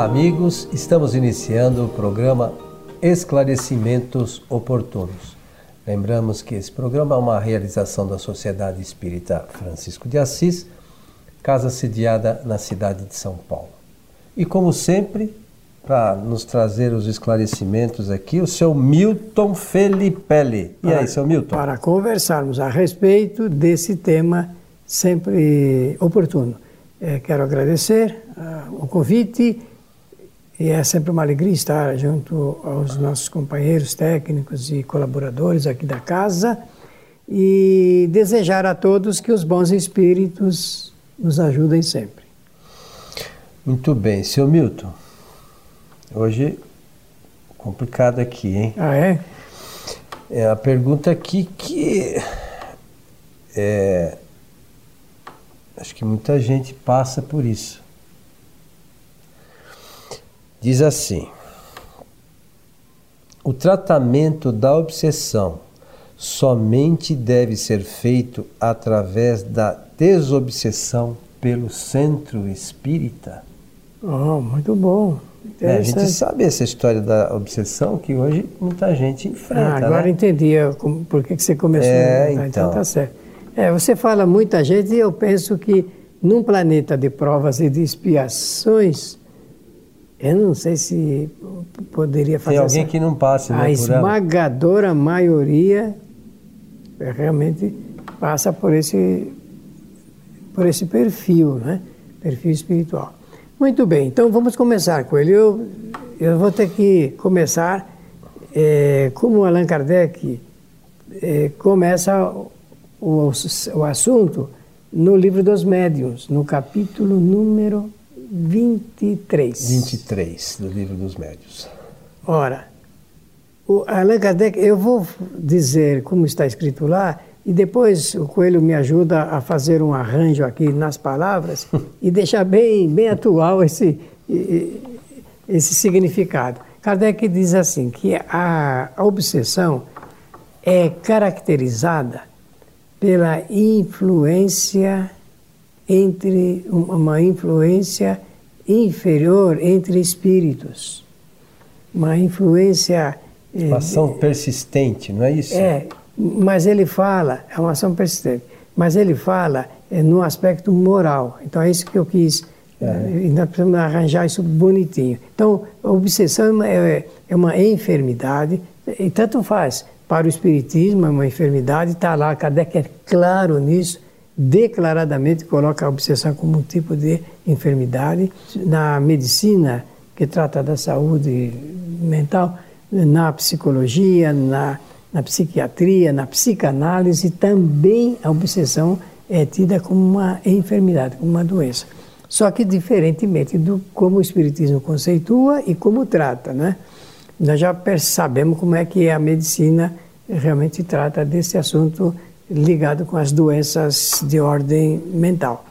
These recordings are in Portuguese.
Olá, amigos. Estamos iniciando o programa Esclarecimentos Oportunos. Lembramos que esse programa é uma realização da Sociedade Espírita Francisco de Assis, casa sediada na cidade de São Paulo. E como sempre, para nos trazer os esclarecimentos aqui, o seu Milton Felipelli. E aí, seu Milton? Para conversarmos a respeito desse tema sempre oportuno. É, quero agradecer uh, o convite e é sempre uma alegria estar junto aos nossos companheiros técnicos e colaboradores aqui da casa e desejar a todos que os bons espíritos nos ajudem sempre. Muito bem, seu Milton. Hoje complicado aqui, hein? Ah, é? É a pergunta aqui que é, Acho que muita gente passa por isso. Diz assim: o tratamento da obsessão somente deve ser feito através da desobsessão pelo centro espírita? Oh, muito bom. É, a gente sabe essa história da obsessão que hoje muita gente enfrenta. Ah, agora né? entendi por que, que você começou. É, então. então tá certo. É, você fala muita gente e eu penso que num planeta de provas e de expiações, eu não sei se poderia fazer. Tem alguém essa... que não passe, né? A esmagadora ela. maioria é, realmente passa por esse, por esse perfil, né? Perfil espiritual. Muito bem, então vamos começar com ele. Eu, eu vou ter que começar é, como Allan Kardec é, começa o, o assunto no livro dos médiuns, no capítulo número 23. 23 do livro dos médiuns. Ora, o Allan Kardec, eu vou dizer como está escrito lá, e depois o Coelho me ajuda a fazer um arranjo aqui nas palavras e deixar bem, bem atual esse, esse significado. Kardec diz assim, que a, a obsessão é caracterizada pela influência entre uma influência inferior entre espíritos, uma influência uma ação persistente, não é isso? É, mas ele fala é uma ação persistente, mas ele fala é, no aspecto moral. Então é isso que eu quis. É. Ainda precisamos arranjar isso bonitinho. Então, a obsessão é, é uma enfermidade, e tanto faz para o Espiritismo, é uma enfermidade, está lá, Kardec é claro nisso, declaradamente coloca a obsessão como um tipo de enfermidade. Na medicina, que trata da saúde mental, na psicologia, na, na psiquiatria, na psicanálise, também a obsessão é tida como uma enfermidade, como uma doença. Só que diferentemente do como o Espiritismo conceitua e como trata, né? nós já sabemos como é que a medicina realmente trata desse assunto ligado com as doenças de ordem mental.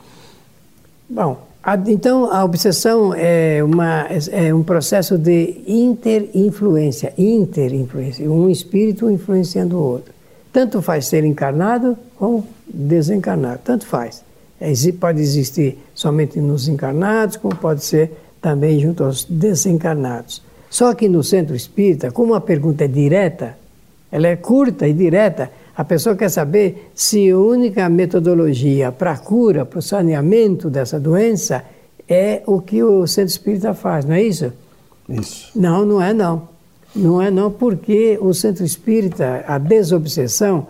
Bom, a, então a obsessão é, uma, é um processo de interinfluência, interinfluência, um espírito influenciando o outro. Tanto faz ser encarnado como desencarnado, tanto faz. Pode existir somente nos encarnados, como pode ser também junto aos desencarnados. Só que no centro espírita, como a pergunta é direta, ela é curta e direta, a pessoa quer saber se a única metodologia para a cura, para o saneamento dessa doença é o que o centro espírita faz, não é isso? Isso. Não, não é não. Não é não, porque o centro espírita, a desobsessão,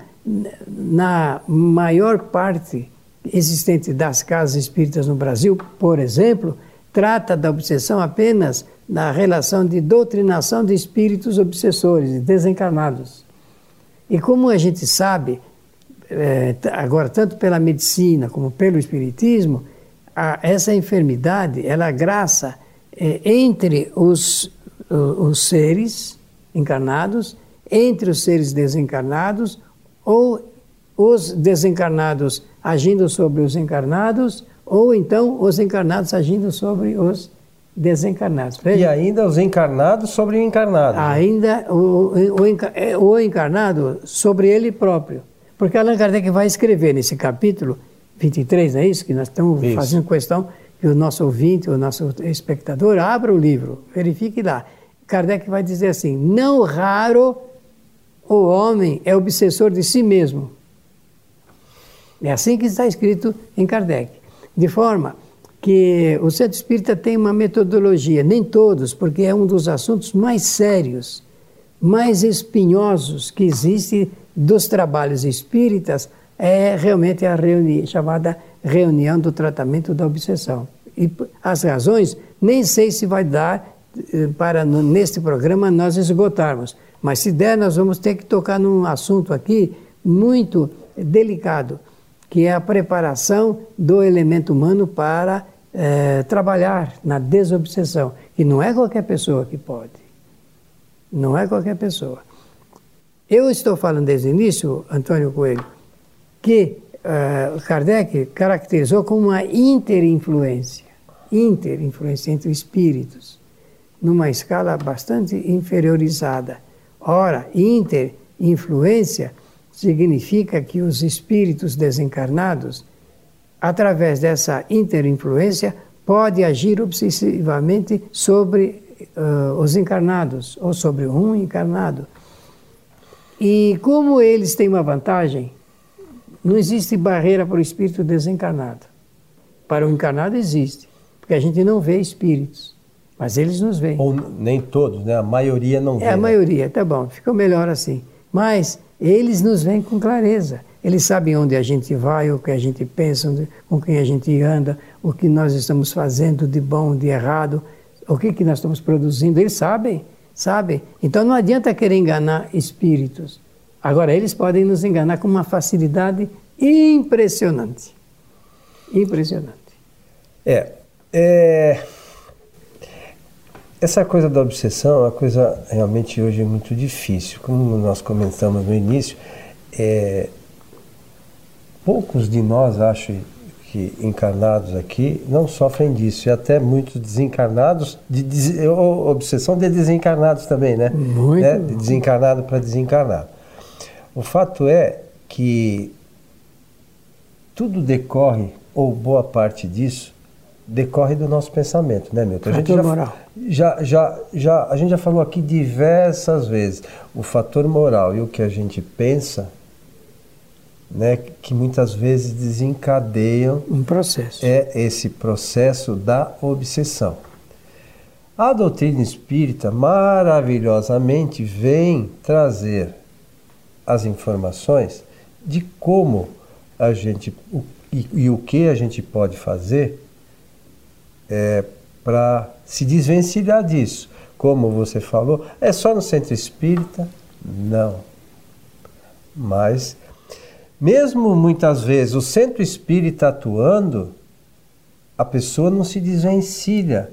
na maior parte existente das casas espíritas no Brasil, por exemplo, trata da obsessão apenas na relação de doutrinação de espíritos obsessores, desencarnados. E como a gente sabe, é, agora tanto pela medicina como pelo espiritismo, a, essa enfermidade ela graça é, entre os, os seres encarnados, entre os seres desencarnados, ou os desencarnados agindo sobre os encarnados, ou então os encarnados agindo sobre os desencarnados. E ainda os encarnados sobre o encarnado. Ainda o, o, o encarnado sobre ele próprio. Porque Allan Kardec vai escrever nesse capítulo 23, não é isso? Que nós estamos isso. fazendo questão que o nosso ouvinte, o nosso espectador, abra o livro, verifique lá. Kardec vai dizer assim: não raro o homem é obsessor de si mesmo. É assim que está escrito em Kardec. De forma que o centro espírita tem uma metodologia, nem todos, porque é um dos assuntos mais sérios, mais espinhosos que existe dos trabalhos espíritas, é realmente a reuni chamada reunião do tratamento da obsessão. E as razões, nem sei se vai dar eh, para neste programa nós esgotarmos, mas se der, nós vamos ter que tocar num assunto aqui muito delicado, que é a preparação do elemento humano para é, trabalhar na desobsessão. E não é qualquer pessoa que pode. Não é qualquer pessoa. Eu estou falando desde o início, Antônio Coelho, que uh, Kardec caracterizou como uma interinfluência interinfluência entre espíritos, numa escala bastante inferiorizada. Ora, interinfluência significa que os espíritos desencarnados, através dessa interinfluência, pode agir obsessivamente sobre uh, os encarnados ou sobre um encarnado. E como eles têm uma vantagem, não existe barreira para o espírito desencarnado. Para o encarnado existe, porque a gente não vê espíritos. Mas eles nos veem. Ou nem todos, né? A maioria não vê. É, a né? maioria, tá bom, ficou melhor assim. Mas eles nos veem com clareza. Eles sabem onde a gente vai, o que a gente pensa, com quem a gente anda, o que nós estamos fazendo de bom, de errado, o que, que nós estamos produzindo. Eles sabem, sabem. Então não adianta querer enganar espíritos. Agora, eles podem nos enganar com uma facilidade impressionante. Impressionante. É. é... Essa coisa da obsessão é uma coisa realmente hoje é muito difícil. Como nós comentamos no início, é, poucos de nós, acho que encarnados aqui, não sofrem disso. E até muitos desencarnados, de, de obsessão de desencarnados também, né? Muito. Né? De desencarnado para desencarnado. O fato é que tudo decorre, ou boa parte disso, decorre do nosso pensamento, né, Milton? A gente já, moral. Já, já, já, a gente já falou aqui diversas vezes o fator moral e o que a gente pensa, né, que muitas vezes desencadeiam um processo. É esse processo da obsessão. A doutrina espírita maravilhosamente vem trazer as informações de como a gente o, e, e o que a gente pode fazer é, para se desvencilhar disso. Como você falou, é só no centro espírita? Não. Mas, mesmo muitas vezes o centro espírita atuando, a pessoa não se desvencilha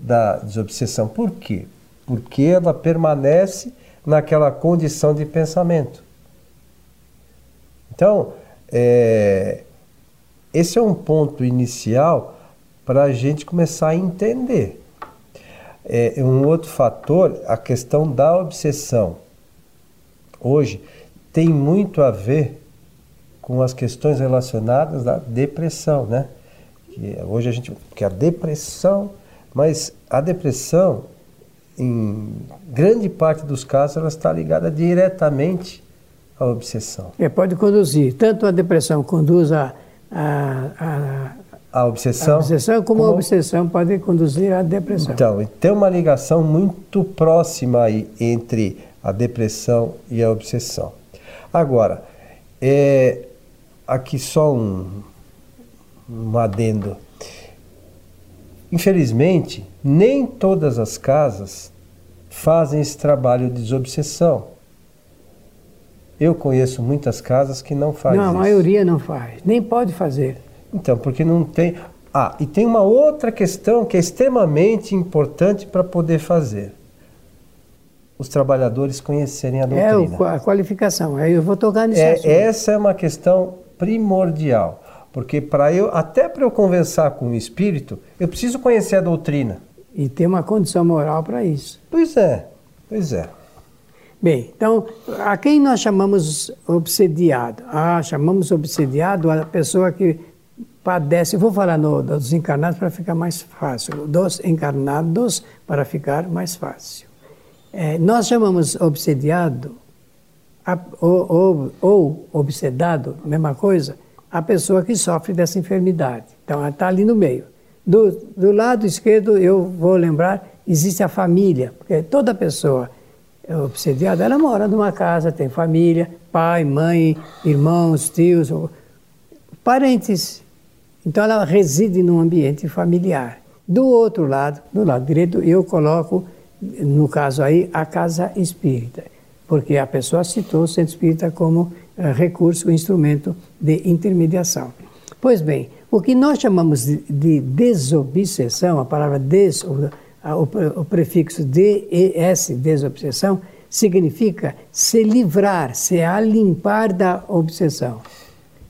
da desobsessão. Por quê? Porque ela permanece naquela condição de pensamento. Então, é, esse é um ponto inicial para a gente começar a entender. É, um outro fator, a questão da obsessão. Hoje tem muito a ver com as questões relacionadas à depressão, né? Que hoje a gente, que a depressão, mas a depressão, em grande parte dos casos, ela está ligada diretamente à obsessão. É, pode conduzir, tanto a depressão conduz a, a, a a obsessão. A obsessão, como, como a obsessão pode conduzir à depressão. Então, tem uma ligação muito próxima aí entre a depressão e a obsessão. Agora, é, aqui só um, um adendo. Infelizmente, nem todas as casas fazem esse trabalho de desobsessão. Eu conheço muitas casas que não fazem. Não, a isso. maioria não faz, nem pode fazer. Então, porque não tem. Ah, e tem uma outra questão que é extremamente importante para poder fazer. Os trabalhadores conhecerem a doutrina. É a qualificação. Aí eu vou tocar nisso. É, essa é uma questão primordial, porque para eu até para eu conversar com o espírito, eu preciso conhecer a doutrina. E ter uma condição moral para isso. Pois é, pois é. Bem, então, a quem nós chamamos obsediado? Ah, chamamos obsediado a pessoa que padecem, vou falar no, dos encarnados para ficar mais fácil, dos encarnados para ficar mais fácil. É, nós chamamos obsediado ou, ou, ou obsedado, mesma coisa, a pessoa que sofre dessa enfermidade. Então, ela está ali no meio. Do, do lado esquerdo, eu vou lembrar, existe a família, porque toda pessoa obsediada, ela mora numa casa, tem família, pai, mãe, irmãos, tios, parentes. Então ela reside num ambiente familiar. Do outro lado, do lado direito, eu coloco, no caso aí, a casa espírita, porque a pessoa citou o centro espírita como uh, recurso, instrumento de intermediação. Pois bem, o que nós chamamos de, de desobsessão, a palavra des, o, o, o prefixo des, desobsessão, significa se livrar, se alimpar da obsessão.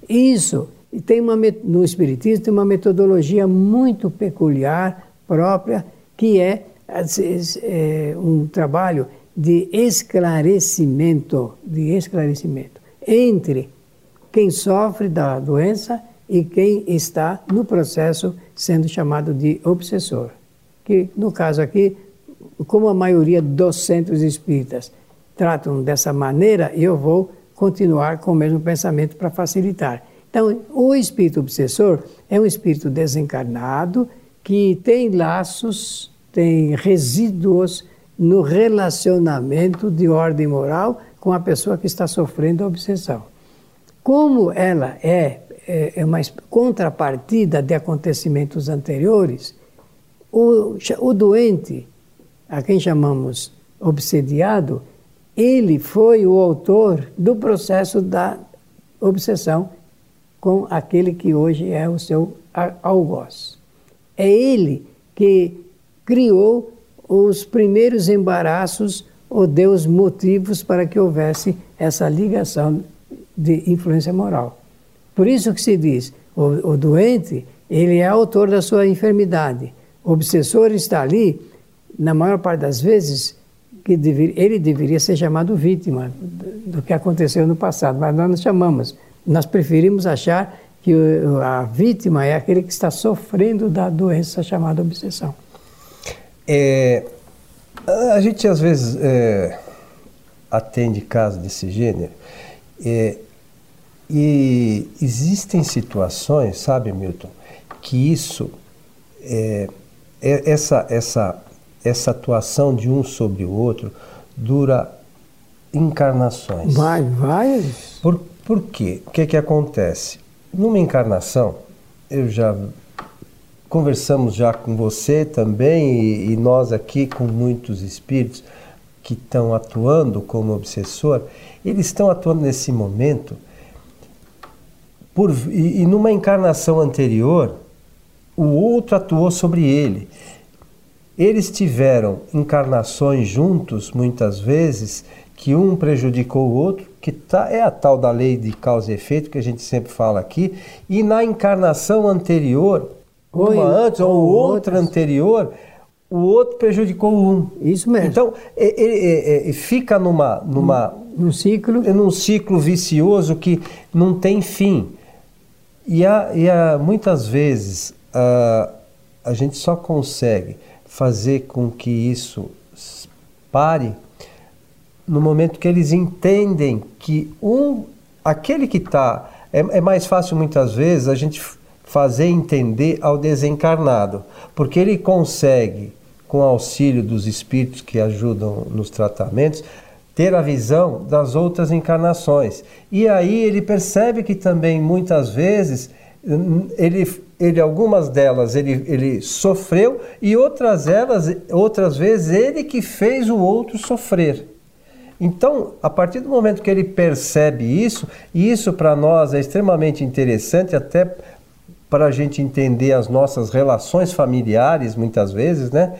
Isso e tem uma, no Espiritismo tem uma metodologia muito peculiar, própria, que é, é um trabalho de esclarecimento, de esclarecimento entre quem sofre da doença e quem está no processo sendo chamado de obsessor. Que no caso aqui, como a maioria dos centros espíritas tratam dessa maneira, eu vou continuar com o mesmo pensamento para facilitar. Então, o espírito obsessor é um espírito desencarnado que tem laços, tem resíduos no relacionamento de ordem moral com a pessoa que está sofrendo a obsessão. Como ela é, é, é uma contrapartida de acontecimentos anteriores, o, o doente, a quem chamamos obsediado, ele foi o autor do processo da obsessão com aquele que hoje é o seu algoz. É ele que criou os primeiros embaraços ou deu os motivos para que houvesse essa ligação de influência moral. Por isso que se diz, o, o doente, ele é autor da sua enfermidade. O obsessor está ali, na maior parte das vezes, que ele deveria ser chamado vítima do que aconteceu no passado, mas nós não chamamos nós preferimos achar que a vítima é aquele que está sofrendo da doença chamada obsessão. É, a gente às vezes é, atende casos desse gênero é, e existem situações, sabe, Milton, que isso, é, é, essa, essa, essa atuação de um sobre o outro dura encarnações. Vai, vai. Por, por quê? O que, é que acontece? Numa encarnação, eu já conversamos já com você também e, e nós aqui com muitos espíritos que estão atuando como obsessor, eles estão atuando nesse momento por, e, e numa encarnação anterior, o outro atuou sobre ele. Eles tiveram encarnações juntos, muitas vezes, que um prejudicou o outro que tá, é a tal da lei de causa e efeito que a gente sempre fala aqui, e na encarnação anterior, Oi, uma antes ou outra anterior, o outro prejudicou um. Isso mesmo. Então, ele, fica numa, numa, num ciclo. num ciclo vicioso que não tem fim. E, há, e há, muitas vezes a, a gente só consegue fazer com que isso pare no momento que eles entendem que um, aquele que está. É, é mais fácil muitas vezes a gente fazer entender ao desencarnado, porque ele consegue, com auxílio dos espíritos que ajudam nos tratamentos, ter a visão das outras encarnações. E aí ele percebe que também muitas vezes ele, ele algumas delas ele, ele sofreu e outras elas outras vezes ele que fez o outro sofrer. Então, a partir do momento que ele percebe isso, e isso para nós é extremamente interessante, até para a gente entender as nossas relações familiares, muitas vezes, né?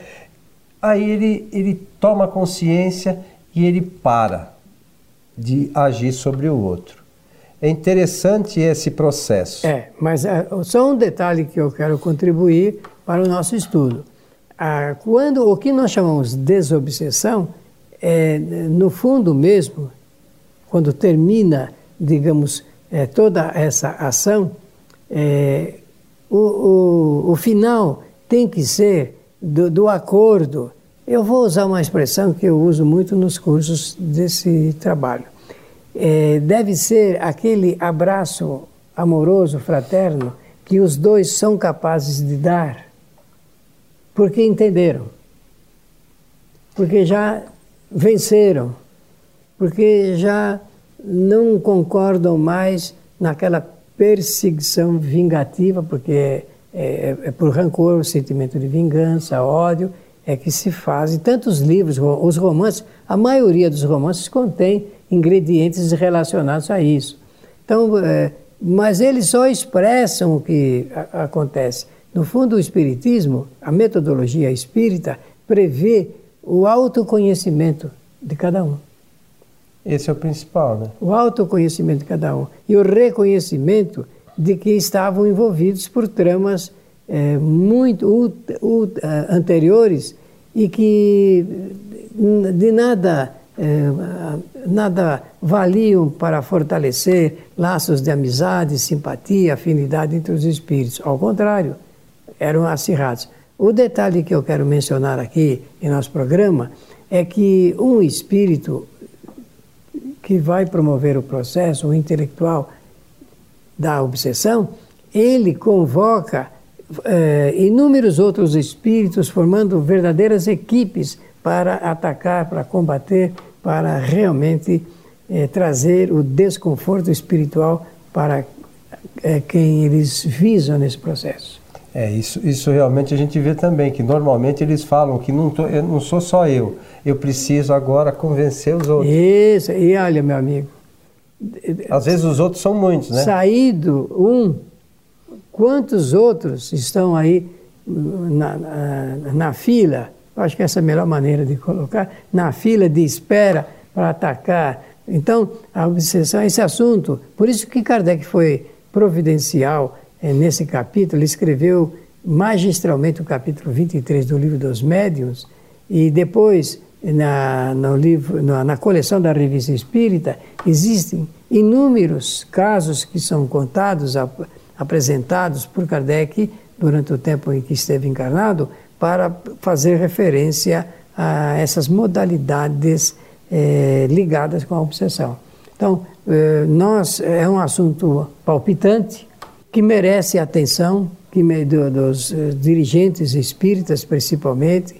Aí ele, ele toma consciência e ele para de agir sobre o outro. É interessante esse processo. É, mas uh, só um detalhe que eu quero contribuir para o nosso estudo. Uh, quando o que nós chamamos de desobsessão é, no fundo mesmo, quando termina, digamos, é, toda essa ação, é, o, o, o final tem que ser do, do acordo. Eu vou usar uma expressão que eu uso muito nos cursos desse trabalho. É, deve ser aquele abraço amoroso, fraterno, que os dois são capazes de dar, porque entenderam, porque já venceram, porque já não concordam mais naquela perseguição vingativa, porque é, é, é por rancor, sentimento de vingança, ódio, é que se fazem tantos livros, os romances, a maioria dos romances contém ingredientes relacionados a isso. Então, é, mas eles só expressam o que a, acontece. No fundo, o Espiritismo, a metodologia espírita, prevê o autoconhecimento de cada um. Esse é o principal, né? O autoconhecimento de cada um. E o reconhecimento de que estavam envolvidos por tramas é, muito anteriores e que de nada, é, nada valiam para fortalecer laços de amizade, simpatia, afinidade entre os espíritos. Ao contrário, eram acirrados. O detalhe que eu quero mencionar aqui em nosso programa é que um espírito que vai promover o processo, o intelectual da obsessão, ele convoca eh, inúmeros outros espíritos formando verdadeiras equipes para atacar, para combater, para realmente eh, trazer o desconforto espiritual para eh, quem eles visam nesse processo. É, isso, isso realmente a gente vê também, que normalmente eles falam que não, tô, eu não sou só eu, eu preciso agora convencer os outros. Isso, e olha, meu amigo. Às vezes os outros são muitos, né? Saído um, quantos outros estão aí na, na, na fila? Acho que essa é a melhor maneira de colocar, na fila de espera para atacar. Então, a obsessão, esse assunto, por isso que Kardec foi providencial é, nesse capítulo, escreveu magistralmente o capítulo 23 do livro dos médiuns e depois na, no livro, na, na coleção da Revista Espírita existem inúmeros casos que são contados, ap, apresentados por Kardec durante o tempo em que esteve encarnado para fazer referência a essas modalidades eh, ligadas com a obsessão. Então, eh, nós é um assunto palpitante, que merece atenção que do, dos uh, dirigentes espíritas principalmente.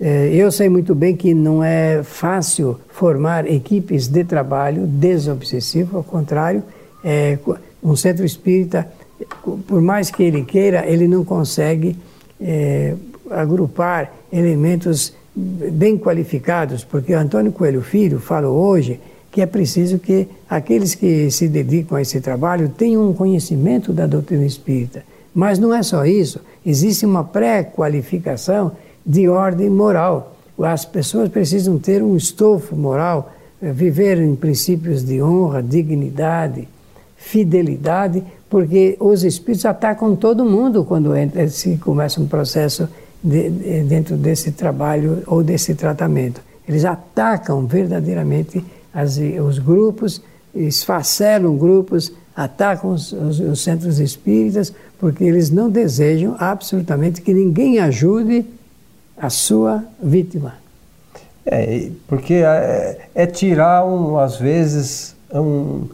Uh, eu sei muito bem que não é fácil formar equipes de trabalho desobsessivo, ao contrário, é, um centro espírita, por mais que ele queira, ele não consegue é, agrupar elementos bem qualificados, porque Antônio Coelho Filho falou hoje que é preciso que aqueles que se dedicam a esse trabalho tenham um conhecimento da doutrina espírita. Mas não é só isso, existe uma pré-qualificação de ordem moral. As pessoas precisam ter um estofo moral, eh, viver em princípios de honra, dignidade, fidelidade, porque os espíritos atacam todo mundo quando se começa um processo de, de, dentro desse trabalho ou desse tratamento. Eles atacam verdadeiramente as, os grupos, esfacelam grupos, atacam os, os, os, centros espíritas, porque eles não desejam absolutamente que ninguém ajude a sua vítima. É, porque é, é tirar, um, às vezes, um,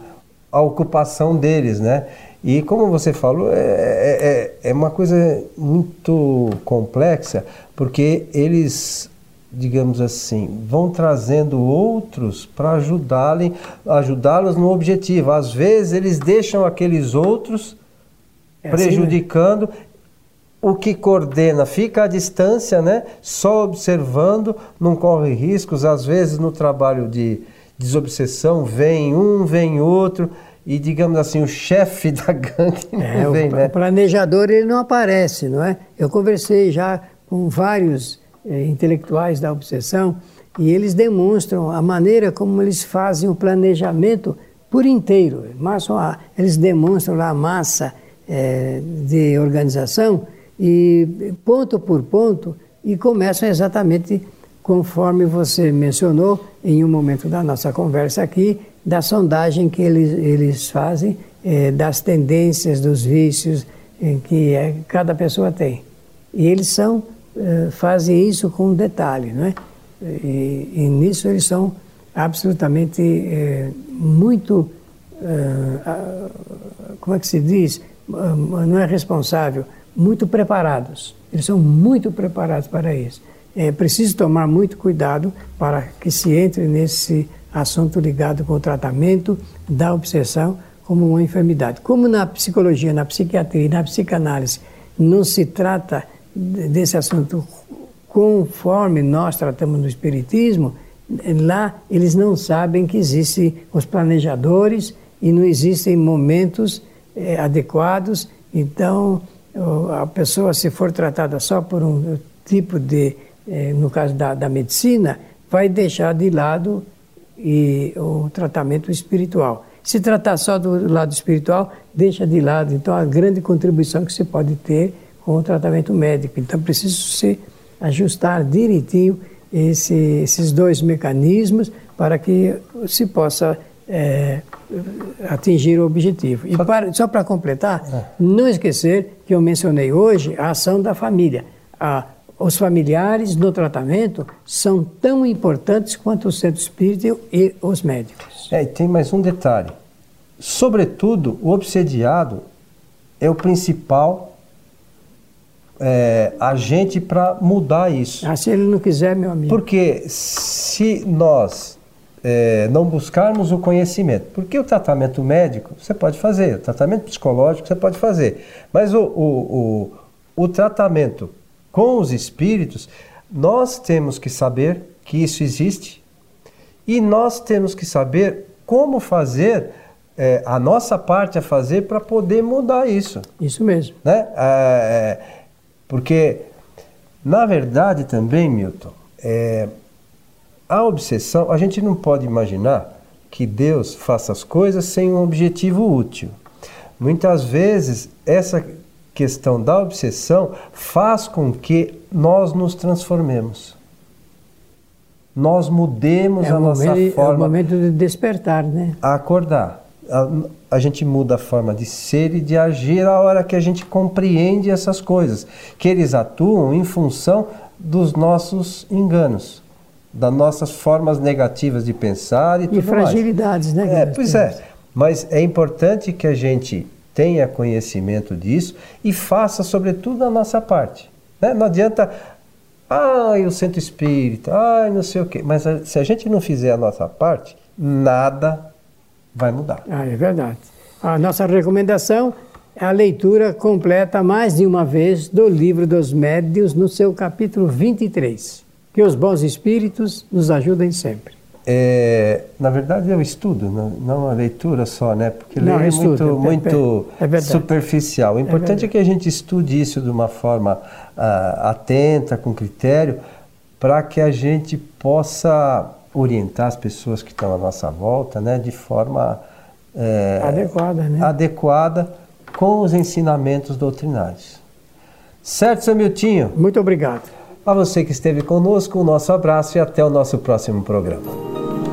a ocupação deles, né? E como você falou, é, é, é, é uma coisa muito complexa, porque eles digamos assim, vão trazendo outros para ajudá-los ajudá-los no objetivo. Às vezes eles deixam aqueles outros é prejudicando. Assim, né? O que coordena fica à distância, né? Só observando, não corre riscos. Às vezes no trabalho de desobsessão vem um, vem outro e digamos assim o chefe da gangue não é, vem, o, né? O planejador ele não aparece, não é? Eu conversei já com vários é, intelectuais da obsessão e eles demonstram a maneira como eles fazem o planejamento por inteiro. Eles demonstram lá a massa é, de organização e ponto por ponto e começam exatamente conforme você mencionou em um momento da nossa conversa aqui, da sondagem que eles, eles fazem é, das tendências, dos vícios, que é, cada pessoa tem. E eles são, fazem isso com detalhe, não é? E, e nisso eles são absolutamente uh, muito, uh, como é que se diz? não é responsável, muito preparados. Eles são muito preparados para isso. É preciso tomar muito cuidado para que se entre nesse assunto ligado com o tratamento da obsessão como uma enfermidade. Como na psicologia, na psiquiatria e na psicanálise não se trata desse assunto conforme nós tratamos no Espiritismo, lá eles não sabem que existem os planejadores e não existem momentos é, adequados. Então, a pessoa, se for tratada só por um tipo de, é, no caso da, da medicina, vai deixar de lado e, o tratamento espiritual. Se tratar só do lado espiritual, deixa de lado. Então, a grande contribuição que se pode ter com o tratamento médico. Então, preciso se ajustar direitinho esse, esses dois mecanismos para que se possa é, atingir o objetivo. E para, só para completar, é. não esquecer que eu mencionei hoje a ação da família. A, os familiares no tratamento são tão importantes quanto o centro espírita e os médicos. É, e tem mais um detalhe. Sobretudo, o obsediado é o principal é, agente para mudar isso. Ah, se ele não quiser, meu amigo. Porque se nós é, não buscarmos o conhecimento, porque o tratamento médico você pode fazer, o tratamento psicológico você pode fazer, mas o, o, o, o tratamento com os espíritos, nós temos que saber que isso existe, e nós temos que saber como fazer é, a nossa parte a fazer para poder mudar isso. Isso mesmo. Né? É, porque, na verdade, também, Milton, é, a obsessão, a gente não pode imaginar que Deus faça as coisas sem um objetivo útil. Muitas vezes, essa questão da obsessão faz com que nós nos transformemos nós mudemos é a nossa momento, forma. É o momento de despertar, né? Acordar. A, a, gente muda a forma de ser e de agir a hora que a gente compreende essas coisas, que eles atuam em função dos nossos enganos, das nossas formas negativas de pensar e, e tudo fragilidades, mais. né? É, pois é. Mas é importante que a gente tenha conhecimento disso e faça, sobretudo, a nossa parte. Né? Não adianta Ai, o centro espírita, ai, não sei o quê. Mas se a gente não fizer a nossa parte, nada vai mudar. Ah, é verdade. A nossa recomendação é a leitura completa mais de uma vez do Livro dos Médios no seu capítulo 23. Que os bons espíritos nos ajudem sempre. É, na verdade é o estudo, não, não a leitura só, né? Porque ler é muito, é, muito é superficial. O é importante é, que a gente estude isso de uma forma uh, atenta, com critério, para que a gente possa orientar as pessoas que estão à nossa volta, né? De forma é, adequada, né? adequada com os ensinamentos doutrinários. Certo, seu Miltinho? Muito obrigado. A você que esteve conosco, o nosso abraço e até o nosso próximo programa.